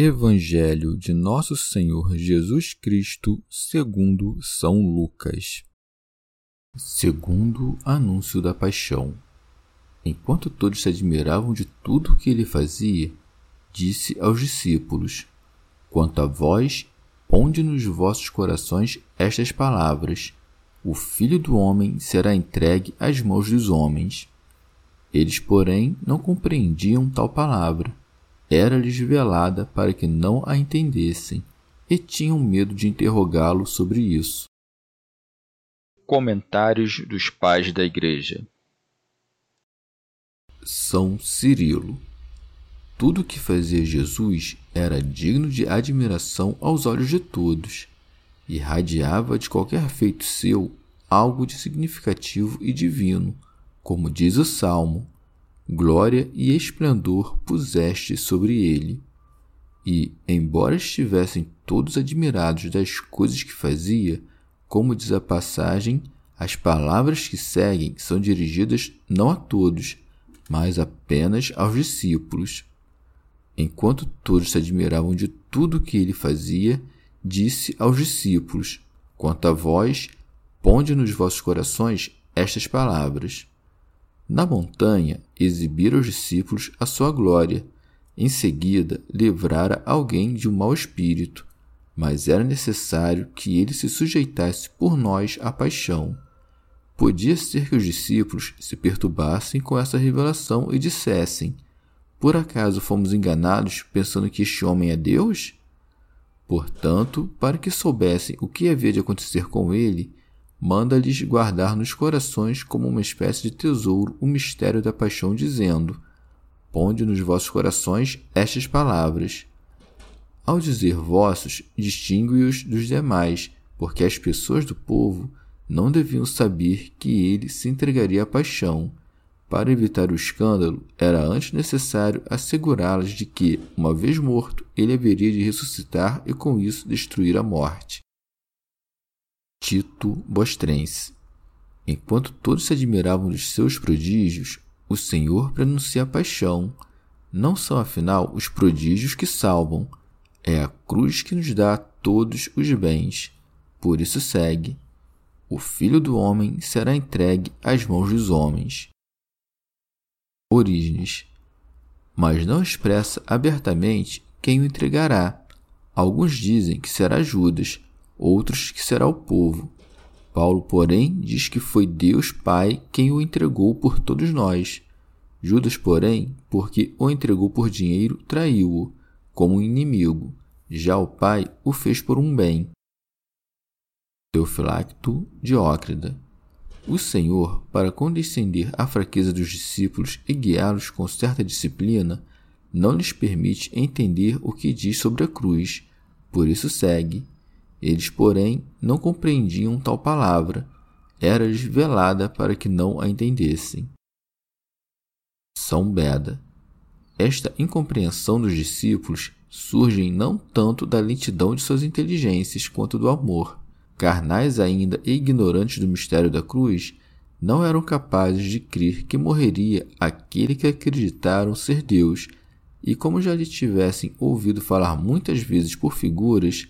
Evangelho de Nosso Senhor Jesus Cristo, segundo São Lucas. Segundo anúncio da paixão. Enquanto todos se admiravam de tudo o que ele fazia, disse aos discípulos: Quanto a vós, ponde nos vossos corações estas palavras: O Filho do homem será entregue às mãos dos homens. Eles, porém, não compreendiam tal palavra era-lhes velada para que não a entendessem, e tinham medo de interrogá-lo sobre isso. Comentários dos Pais da Igreja São Cirilo Tudo o que fazia Jesus era digno de admiração aos olhos de todos, irradiava de qualquer feito seu algo de significativo e divino, como diz o Salmo glória e esplendor puseste sobre ele. E, embora estivessem todos admirados das coisas que fazia, como diz a passagem, as palavras que seguem são dirigidas não a todos, mas apenas aos discípulos. Enquanto todos se admiravam de tudo que ele fazia, disse aos discípulos: Quanto a vós, ponde nos vossos corações estas palavras. Na montanha, exibira aos discípulos a sua glória. Em seguida, livrara alguém de um mau espírito, mas era necessário que ele se sujeitasse por nós à paixão. Podia ser que os discípulos se perturbassem com essa revelação e dissessem: Por acaso fomos enganados pensando que este homem é Deus? Portanto, para que soubessem o que havia de acontecer com ele, manda-lhes guardar nos corações como uma espécie de tesouro o mistério da paixão, dizendo: Ponde nos vossos corações estas palavras. Ao dizer vossos, distingue-os dos demais, porque as pessoas do povo não deviam saber que ele se entregaria à paixão. Para evitar o escândalo, era antes necessário assegurá-las de que, uma vez morto, ele haveria de ressuscitar e com isso destruir a morte. Tito Bostrense. Enquanto todos se admiravam dos seus prodígios, o Senhor pronuncia a paixão. Não são, afinal, os prodígios que salvam, é a cruz que nos dá todos os bens. Por isso segue: O Filho do Homem será entregue às mãos dos homens. Orígenes. Mas não expressa abertamente quem o entregará. Alguns dizem que será Judas, outros que será o povo. Paulo, porém, diz que foi Deus Pai quem o entregou por todos nós. Judas, porém, porque o entregou por dinheiro, traiu-o como um inimigo. Já o Pai o fez por um bem. Teofilacto Diócrida O Senhor, para condescender à fraqueza dos discípulos e guiá-los com certa disciplina, não lhes permite entender o que diz sobre a cruz. Por isso segue, eles, porém, não compreendiam tal palavra, era-lhes velada para que não a entendessem. São Beda. Esta incompreensão dos discípulos surge não tanto da lentidão de suas inteligências quanto do amor. Carnais ainda e ignorantes do mistério da cruz, não eram capazes de crer que morreria aquele que acreditaram ser Deus, e como já lhe tivessem ouvido falar muitas vezes por figuras,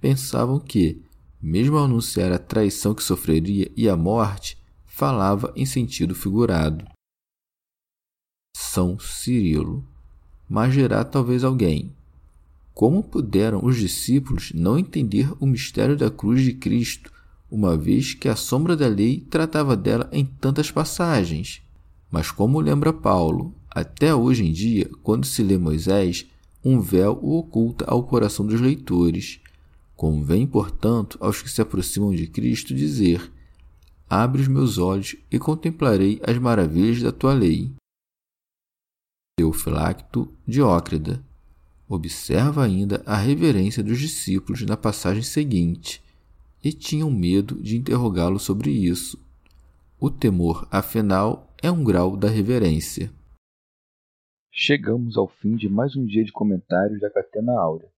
pensavam que, mesmo ao anunciar a traição que sofreria e a morte, falava em sentido figurado. São Cirilo. Mas dirá talvez alguém: Como puderam os discípulos não entender o mistério da cruz de Cristo, uma vez que a sombra da lei tratava dela em tantas passagens? Mas, como lembra Paulo, até hoje em dia, quando se lê Moisés, um véu o oculta ao coração dos leitores. Convém, portanto, aos que se aproximam de Cristo dizer: Abre os meus olhos e contemplarei as maravilhas da tua lei. Teofilacto Diócrida observa ainda a reverência dos discípulos na passagem seguinte e tinham medo de interrogá-lo sobre isso. O temor, afinal, é um grau da reverência. Chegamos ao fim de mais um dia de comentários da Catena Áurea.